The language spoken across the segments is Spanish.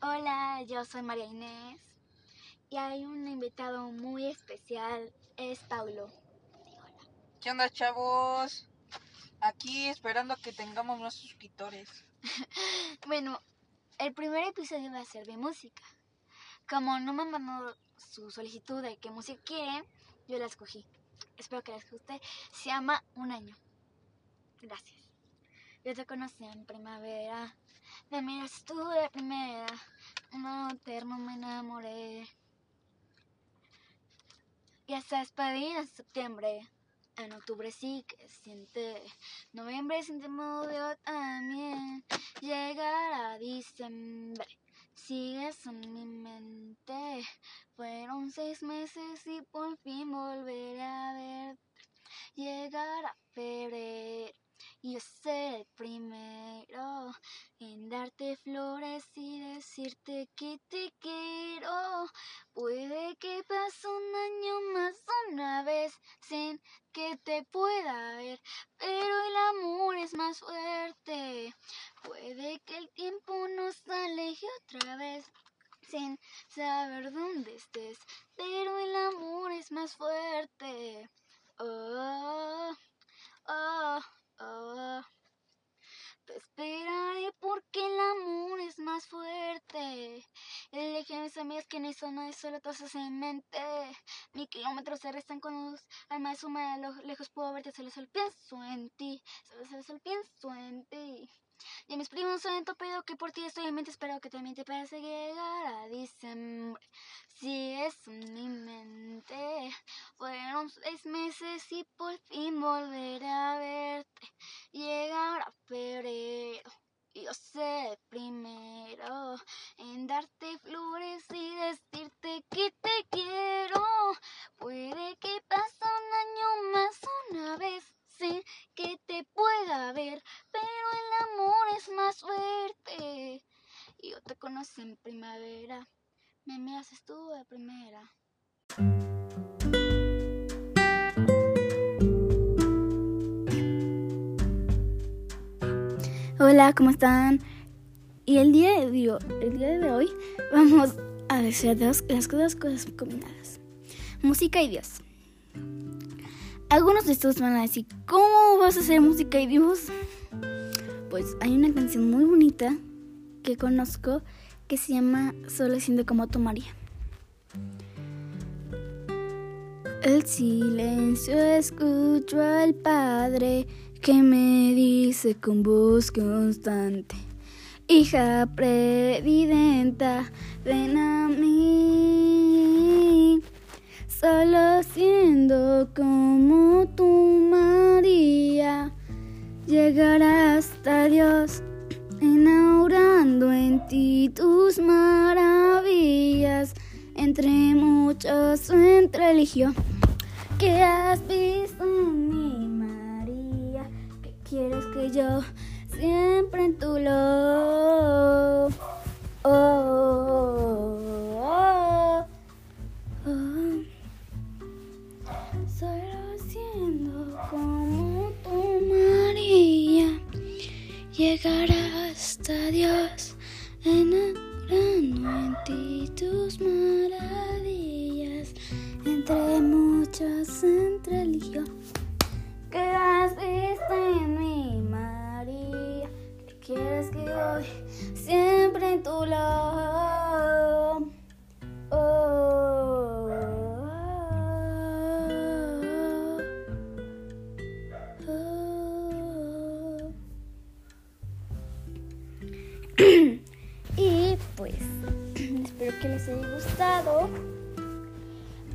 Hola, yo soy María Inés y hay un invitado muy especial, es Paulo. ¿Qué onda, chavos? Aquí esperando a que tengamos más suscriptores. bueno, el primer episodio va a ser de música. Como no me han mandado su solicitud de qué música quieren, yo la escogí. Espero que les guste. Se llama Un año. Gracias. Yo te conocí en primavera. Me miras tú de primera. Un eterno me enamoré. Y hasta despedir en septiembre. En octubre sí que siente. Noviembre siente modo también. Llegará diciembre. Sigues en mi mente. Fueron seis meses y por fin volveré a verte. Llegará febrero decirte que te quiero. Puede que pase un año más una vez sin que te pueda ver, pero el amor es más fuerte. Puede que el tiempo nos aleje otra vez sin saber dónde estés, pero el amor es más fuerte. Oh. Oh, te esperaré porque el amor es más fuerte. El de mis amigas que no son nada, solo cosas en mente. Ni kilómetros se restan con luz. Alma suma de lo lejos puedo verte, solo, solo pienso en ti. Solo, solo, solo pienso en ti. Y mis primos son pedo que por ti estoy en mente. Espero que también te pase llegar a diciembre. Si es en mi mente. Fueron seis meses y por fin volveré a verte. Llegar a febrero. Yo sé primero en darte en primavera, me miras tú de primera. Hola, ¿cómo están? Y el día de, digo, el día de hoy vamos a decir las dos cosas combinadas. Música y Dios. Algunos de estos van a decir, ¿cómo vas a hacer música y Dios? Pues hay una canción muy bonita que conozco que se llama Solo siendo como tu María. El silencio escucho al Padre que me dice con voz constante, hija previdenta, ven a mí. Solo siendo como tu María, llegará hasta Dios, en ti tus maravillas, entre muchos entre eligió. Que has visto en mi María, que quieres que yo siempre en tu lo. Oh, oh, oh. llegará hasta Dios, enamorando en ti tus maravillas, entre muchas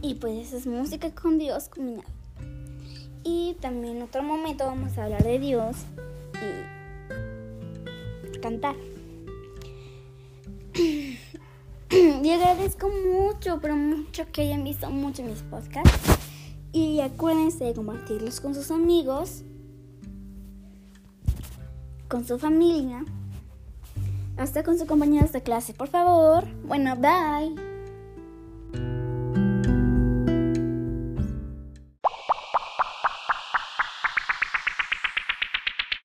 Y pues es música con Dios combinada. Y también en otro momento vamos a hablar de Dios y cantar. y agradezco mucho, pero mucho que hayan visto mucho mis podcasts. Y acuérdense de compartirlos con sus amigos, con su familia hasta con su compañeros de clase, por favor. Bueno, bye.